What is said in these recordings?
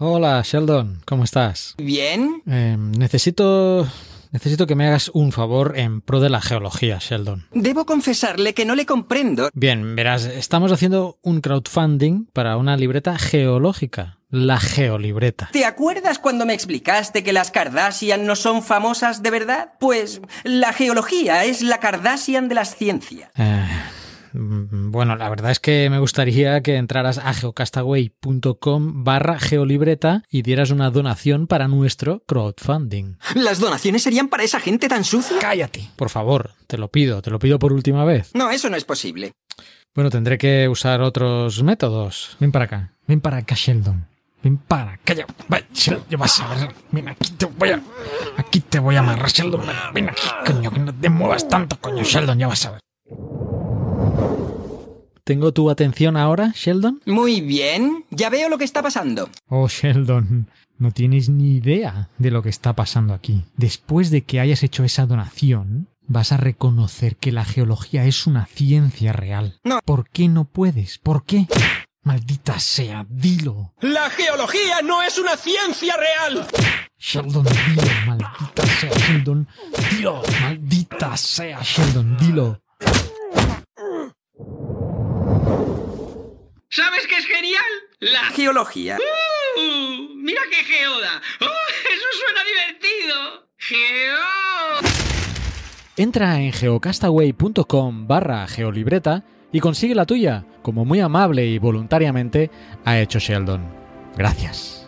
Hola, Sheldon, ¿cómo estás? Bien. Eh, necesito. Necesito que me hagas un favor en pro de la geología, Sheldon. Debo confesarle que no le comprendo. Bien, verás, estamos haciendo un crowdfunding para una libreta geológica, la geolibreta. ¿Te acuerdas cuando me explicaste que las Kardashian no son famosas de verdad? Pues la geología es la Kardashian de las ciencias. Eh, bueno, la verdad es que me gustaría que entraras a geocastaway.com barra geolibreta y dieras una donación para nuestro crowdfunding. ¿Las donaciones serían para esa gente tan sucia? Cállate. Por favor, te lo pido, te lo pido por última vez. No, eso no es posible. Bueno, tendré que usar otros métodos. Ven para acá, ven para acá, Sheldon. Ven para acá, ya, vas a ver. Ven aquí te voy a. Aquí te voy a amarrar, Sheldon. Ven, ven aquí, coño, que no te muevas tanto, coño, Sheldon, ya vas a ver. ¿Tengo tu atención ahora, Sheldon? Muy bien. Ya veo lo que está pasando. Oh, Sheldon, no tienes ni idea de lo que está pasando aquí. Después de que hayas hecho esa donación, vas a reconocer que la geología es una ciencia real. No. ¿Por qué no puedes? ¿Por qué? Maldita sea, dilo. La geología no es una ciencia real. Sheldon, dilo, maldita sea, Sheldon. Dilo, maldita sea, Sheldon, dilo. ¿Sabes qué es genial? La Geología. ¡Uh! ¡Mira qué geoda! ¡Oh! ¡Eso suena divertido! ¡Geo! Entra en geocastaway.com barra geolibreta y consigue la tuya, como muy amable y voluntariamente ha hecho Sheldon. Gracias.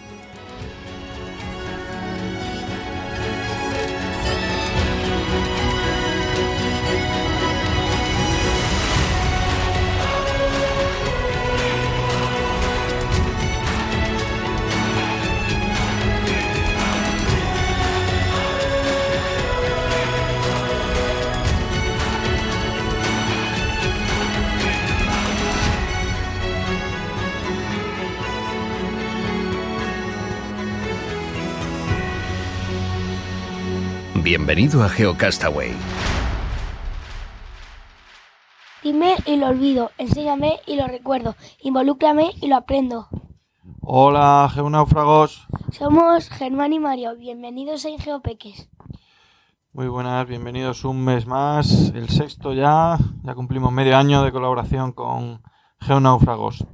Bienvenido a GeoCastaway. Dime y lo olvido, enséñame y lo recuerdo, involúcrame y lo aprendo. Hola, geonáufragos. Somos Germán y Mario, bienvenidos a Ingeopeques. Muy buenas, bienvenidos un mes más, el sexto ya. Ya cumplimos medio año de colaboración con Geonáufragos.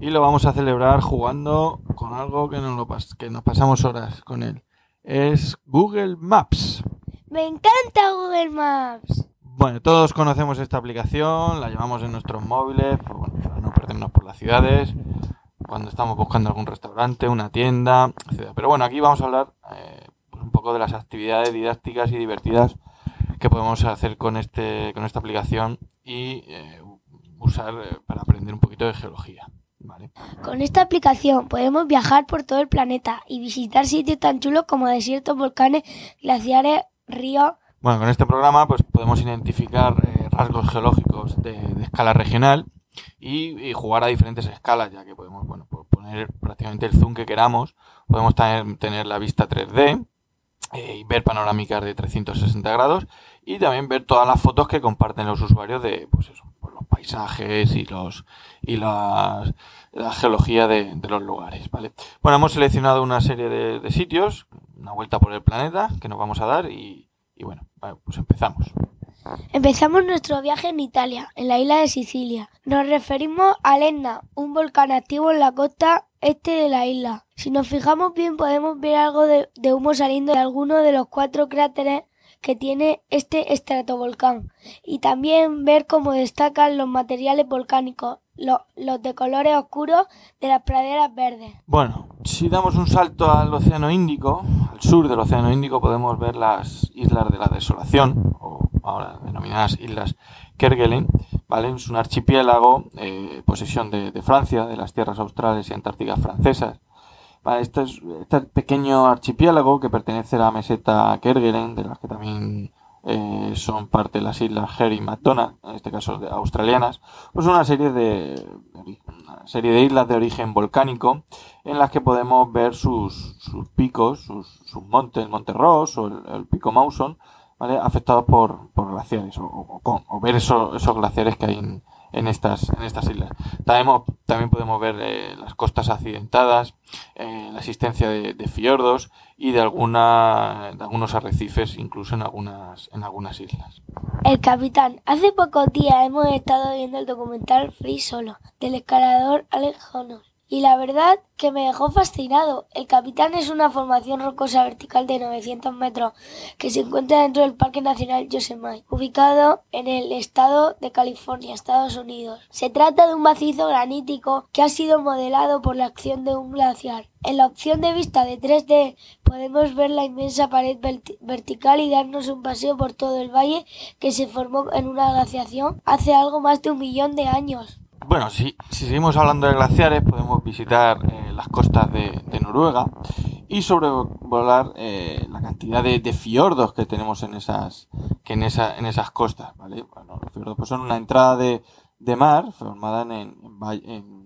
Y lo vamos a celebrar jugando con algo que nos, lo pas- que nos pasamos horas con él. Es Google Maps. Me encanta Google Maps. Bueno, todos conocemos esta aplicación, la llevamos en nuestros móviles, pues bueno, para no perdernos por las ciudades, cuando estamos buscando algún restaurante, una tienda, etc. Pero bueno, aquí vamos a hablar eh, pues un poco de las actividades didácticas y divertidas que podemos hacer con, este, con esta aplicación y eh, usar eh, para aprender un poquito de geología. ¿vale? Con esta aplicación podemos viajar por todo el planeta y visitar sitios tan chulos como desiertos, volcanes, glaciares, ríos. Bueno, con este programa pues podemos identificar eh, rasgos geológicos de, escala regional y, jugar a diferentes escalas, ya que podemos bueno, pues, poner prácticamente el zoom que queramos, podemos tener, tener la vista 3D eh, y ver panorámicas de 360 grados y también ver todas las fotos que comparten los usuarios de pues eso, pues, los paisajes y los y las, la geología de, los lugares, ¿vale? Bueno, hemos seleccionado una serie de sitios, una vuelta por el planeta que nos vamos a dar y, y bueno, pues empezamos. Empezamos nuestro viaje en Italia, en la isla de Sicilia. Nos referimos al Etna, un volcán activo en la costa este de la isla. Si nos fijamos bien podemos ver algo de humo saliendo de alguno de los cuatro cráteres que tiene este estratovolcán y también ver cómo destacan los materiales volcánicos, lo- los de colores oscuros de las praderas verdes. Bueno, si damos un salto al Océano Índico, al sur del Océano Índico, podemos ver las Islas de la Desolación, o ahora denominadas Islas Kerguelen, ¿vale? Es un archipiélago, eh, posesión de, de Francia, de las tierras australes y antárticas francesas. Vale, este, es, este pequeño archipiélago que pertenece a la meseta Kerguelen, de las que también eh, son parte de las islas Herring y McDonald, en este caso de australianas, pues una serie de, una serie de islas de origen volcánico en las que podemos ver sus, sus picos, sus, sus montes, el Monte Ross o el, pico Mawson, ¿vale? afectados por, por glaciares o, o, o- ver esos, esos glaciares que hay en, en estas, en estas islas. También, también podemos ver eh, las costas accidentadas, eh, la existencia de, de fiordos y de, alguna, de algunos arrecifes, incluso en algunas, en algunas islas. El capitán. Hace pocos días hemos estado viendo el documental Free Solo del escalador Alex Honnold. Y la verdad que me dejó fascinado. El capitán es una formación rocosa vertical de 900 metros que se encuentra dentro del Parque Nacional Yosemite, ubicado en el estado de California, Estados Unidos. Se trata de un macizo granítico que ha sido modelado por la acción de un glaciar. En la opción de vista de 3D podemos ver la inmensa pared verti- vertical y darnos un paseo por todo el valle que se formó en una glaciación hace algo más de un millón de años. Bueno, si, si seguimos hablando de glaciares, podemos visitar eh, las costas de, Noruega y sobrevolar eh, la cantidad de, de fiordos que tenemos en esas, que en, esa, en esas costas, ¿vale? Bueno, los fiordos pues, son una entrada de, de mar formada en, en, en-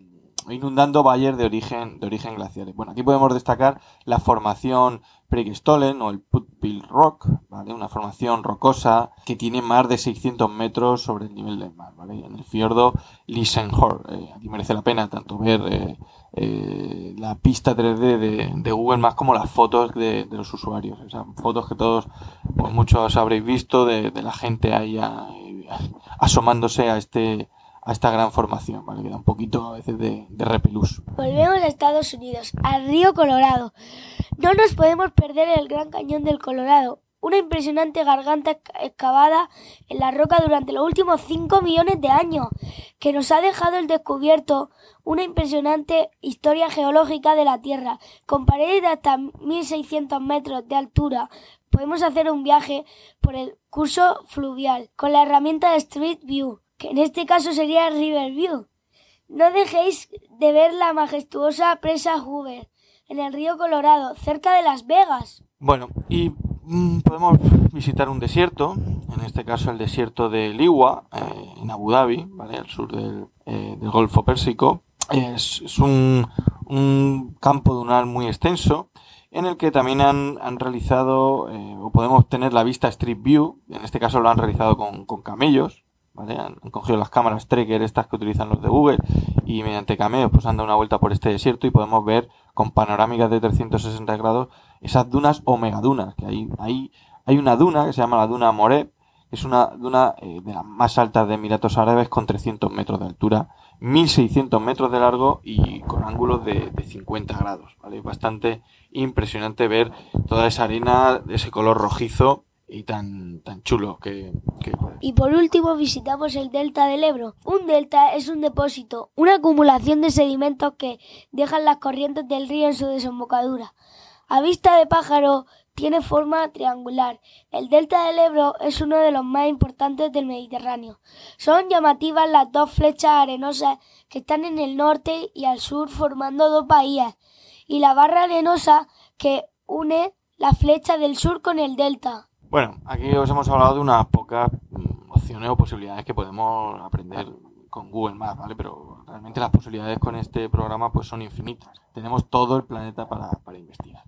inundando valles de origen, de origen glaciares. Bueno, aquí podemos destacar la formación Preikestolen o el Putbil Rock, ¿vale? Una formación rocosa que tiene más de 600 metros sobre el nivel del mar, ¿vale? En el fiordo Lisenhor. Eh, aquí merece la pena tanto ver eh, eh, la pista 3D de, Google Maps como las fotos de, los usuarios. O sea, fotos que todos, pues muchos habréis visto de, de la gente ahí asomándose a este a esta gran formación. Que da un poquito a veces de, de. Volvemos a Estados Unidos, al río Colorado. No nos podemos perder el Gran Cañón del Colorado, una impresionante garganta exca- excavada en la roca durante los últimos 5 millones de años, que nos ha dejado el descubierto una impresionante historia geológica de la Tierra, con paredes de hasta 1600 metros de altura. Podemos hacer un viaje por el curso fluvial con la herramienta de Street View, que en este caso sería River View. No dejéis de ver la majestuosa presa Hoover en el río Colorado, cerca de Las Vegas. Bueno, y mm, podemos visitar un desierto, en este caso el desierto de Liwa, eh, en Abu Dhabi, ¿vale? al sur del, eh, Golfo Pérsico. Es, un, un campo dunar muy extenso en el que también han, realizado, eh, o podemos tener la vista Street View, en este caso lo han realizado con camellos, Han, cogido las cámaras Trekker, estas que utilizan los de Google, y mediante camellos pues han dado una vuelta por este desierto y podemos ver con panorámicas de 360 grados esas dunas o megadunas, que hay, hay, hay una duna que se llama la duna Moreb, que es una duna eh, de las más altas de Emiratos Árabes con 300 metros de altura, 1600 metros de largo y con ángulos de, de 50 grados, ¿vale? Bastante impresionante ver toda esa arena, ese color rojizo y tan, tan que Y por último visitamos el delta del Ebro. Un delta es un depósito, una acumulación de sedimentos que dejan las corrientes del río en su desembocadura. A vista de pájaro tiene forma triangular. El delta del Ebro es uno de los más importantes del Mediterráneo. Son llamativas las dos flechas arenosas que están en el norte y al sur formando dos bahías y la barra arenosa que une la flecha del sur con el delta. Bueno, aquí os hemos hablado de unas pocas mm, opciones o posibilidades que podemos aprender con Google Maps, ¿vale? Pero realmente las posibilidades con este programa pues son infinitas. Tenemos todo el planeta para, para investigar.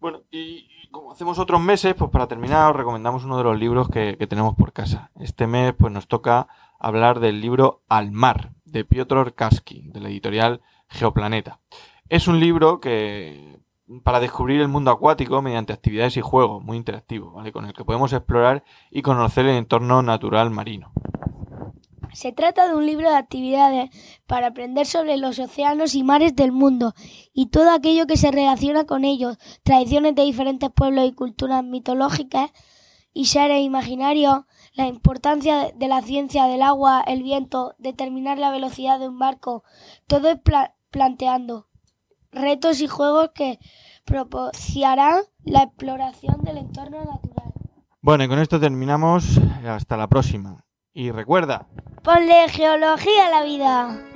Bueno, y, como hacemos otros meses, pues para terminar os recomendamos uno de los libros que, que tenemos por casa. Este mes pues nos toca hablar del libro Al mar, de Piotr Kaski, de la editorial Geoplaneta. Es un libro que para descubrir el mundo acuático mediante actividades y juegos muy interactivos, ¿vale? Con el que podemos explorar y conocer el entorno natural marino. Se trata de un libro de actividades para aprender sobre los océanos y mares del mundo y todo aquello que se relaciona con ellos, tradiciones de diferentes pueblos y culturas mitológicas y seres imaginarios, la importancia de la ciencia del agua, el viento, determinar la velocidad de un barco, todo es pla- planteando retos y juegos que propiciarán la exploración del entorno natural. Bueno, y con esto terminamos. Hasta la próxima. Y recuerda, Ponle geología a la vida.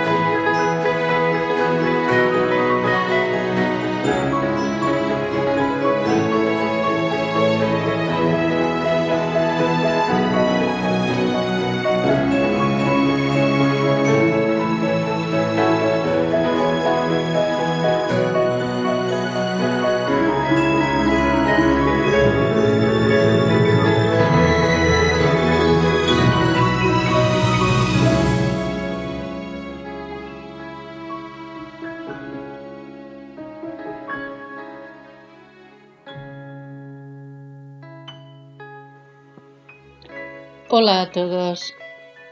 Hola a todos.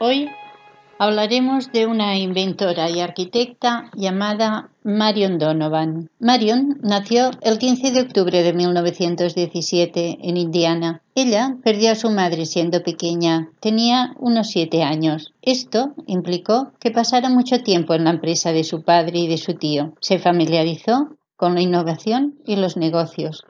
Hoy hablaremos de una inventora y arquitecta llamada Marion Donovan. Marion nació el 15 de octubre de 1917 en Indiana. Ella perdió a su madre siendo pequeña, tenía unos siete años. Esto implicó que pasara mucho tiempo en la empresa de su padre y de su tío. Se familiarizó con la innovación y los negocios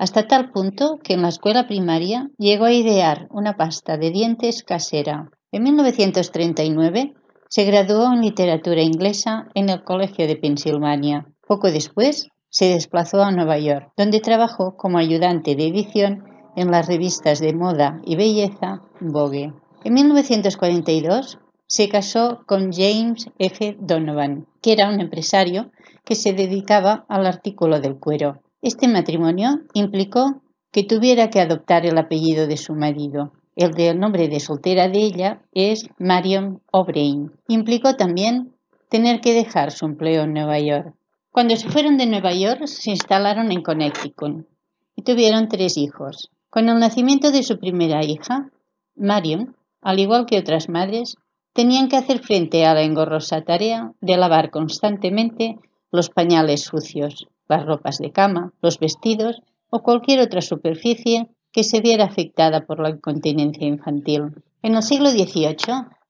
hasta tal punto que en la escuela primaria llegó a idear una pasta de dientes casera. En 1939 se graduó en literatura inglesa en el Colegio de Pensilvania. Poco después se desplazó a Nueva York, donde trabajó como ayudante de edición en las revistas de moda y belleza Vogue. En 1942 se casó con James F. Donovan, que era un empresario que se dedicaba al artículo del cuero. Este matrimonio implicó que tuviera que adoptar el apellido de su marido. El nombre de soltera de ella es Marion O'Brien. Implicó también tener que dejar su empleo en Nueva York. Cuando se fueron de Nueva York, se instalaron en Connecticut y tuvieron tres hijos. Con el nacimiento de su primera hija, Marion, al igual que otras madres, tenían que hacer frente a la engorrosa tarea de lavar constantemente los pañales sucios las ropas de cama, los vestidos o cualquier otra superficie que se viera afectada por la incontinencia infantil. En el siglo XVIII,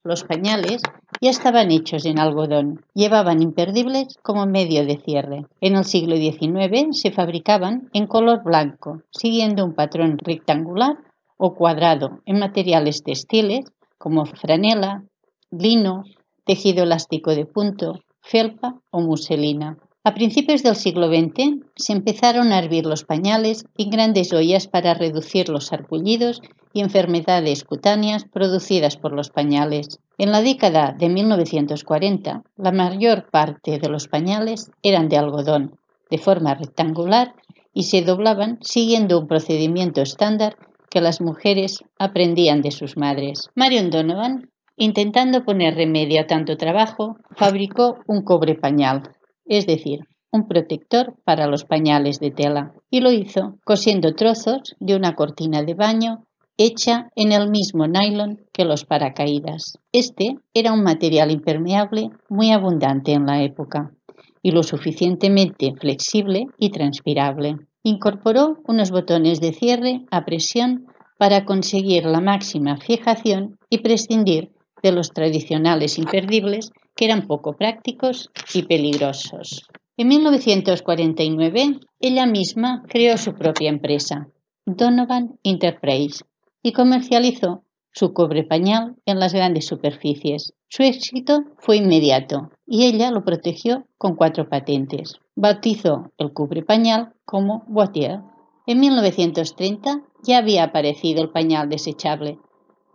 los pañales ya estaban hechos en algodón, llevaban imperdibles como medio de cierre. En el siglo XIX se fabricaban en color blanco, siguiendo un patrón rectangular o cuadrado en materiales textiles como franela, lino, tejido elástico de punto, felpa o muselina. A principios del siglo XX se empezaron a hervir los pañales en grandes ollas para reducir los sarpullidos y enfermedades cutáneas producidas por los pañales. En la década de 1940, la mayor parte de los pañales eran de algodón, de forma rectangular, y se doblaban siguiendo un procedimiento estándar que las mujeres aprendían de sus madres. Marion Donovan, intentando poner remedio a tanto trabajo, fabricó un cobre pañal es decir, un protector para los pañales de tela, y lo hizo cosiendo trozos de una cortina de baño hecha en el mismo nylon que los paracaídas. Este era un material impermeable muy abundante en la época y lo suficientemente flexible y transpirable. Incorporó unos botones de cierre a presión para conseguir la máxima fijación y prescindir de los tradicionales imperdibles que eran poco prácticos y peligrosos. En 1949, ella misma creó su propia empresa, Donovan Enterprise, y comercializó su cobre pañal en las grandes superficies. Su éxito fue inmediato y ella lo protegió con cuatro patentes. Bautizó el cubre pañal como Boitier. En 1930 ya había aparecido el pañal desechable,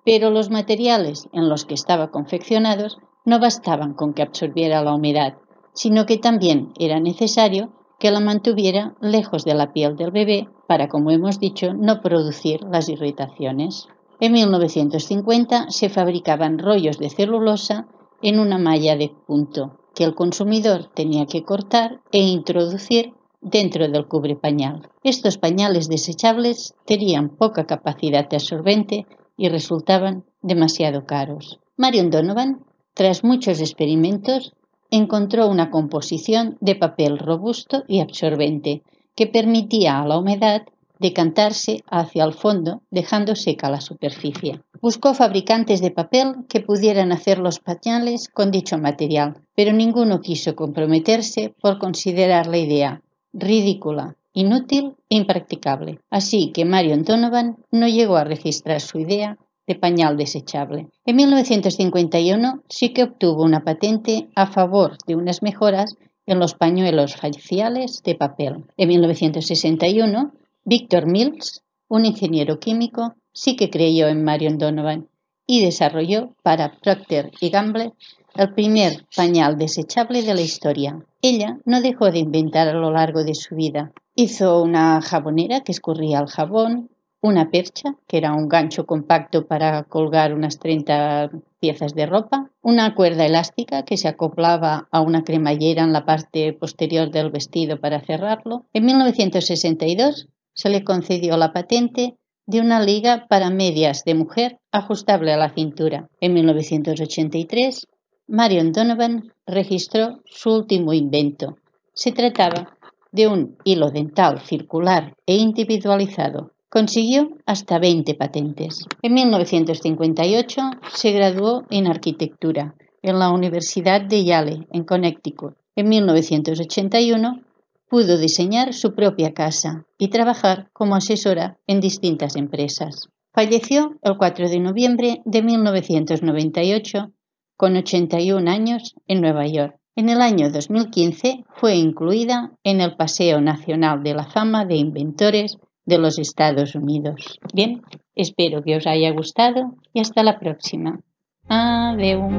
pero los materiales en los que estaba confeccionados no bastaban con que absorbiera la humedad, sino que también era necesario que la mantuviera lejos de la piel del bebé para, como hemos dicho, no producir las irritaciones. En 1950 se fabricaban rollos de celulosa en una malla de punto que el consumidor tenía que cortar e introducir dentro del cubre pañal. Estos pañales desechables tenían poca capacidad de absorbente y resultaban demasiado caros. Marion Donovan tras muchos experimentos, encontró una composición de papel robusto y absorbente que permitía a la humedad decantarse hacia el fondo, dejando seca la superficie. Buscó fabricantes de papel que pudieran hacer los pañales con dicho material, pero ninguno quiso comprometerse por considerar la idea ridícula, inútil e impracticable. Así que Marion Donovan no llegó a registrar su idea de pañal desechable. En 1951 sí que obtuvo una patente a favor de unas mejoras en los pañuelos faciales de papel. En 1961 Victor Mills, un ingeniero químico, sí que creyó en Marion Donovan y desarrolló para Procter y Gamble el primer pañal desechable de la historia. Ella no dejó de inventar a lo largo de su vida. Hizo una jabonera que escurría el jabón, una percha, que era un gancho compacto para colgar unas 30 piezas de ropa, una cuerda elástica que se acoplaba a una cremallera en la parte posterior del vestido para cerrarlo. En 1962 se le concedió la patente de una liga para medias de mujer ajustable a la cintura. En 1983, Marion Donovan registró su último invento. Se trataba de un hilo dental circular e individualizado. Consiguió hasta 20 patentes. En 1958 se graduó en arquitectura en la Universidad de Yale, en Connecticut. En 1981 pudo diseñar su propia casa y trabajar como asesora en distintas empresas. Falleció el 4 de noviembre de 1998 con 81 años en Nueva York. En el año 2015 fue incluida en el Paseo Nacional de la Fama de Inventores de los Estados Unidos. Bien, espero que os haya gustado y hasta la próxima. Adiós.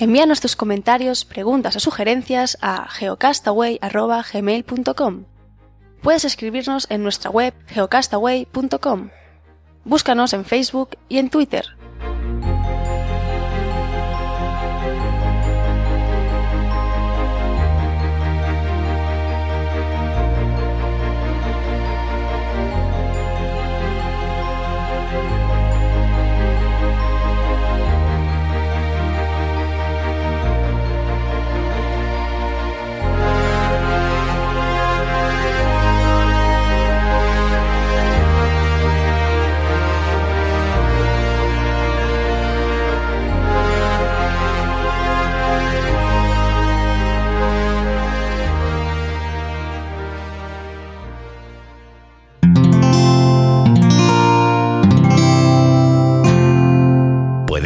Envíanos tus comentarios, preguntas o sugerencias a geocastaway.gmail.com. Puedes escribirnos en nuestra web geocastaway.com. Búscanos en Facebook y en Twitter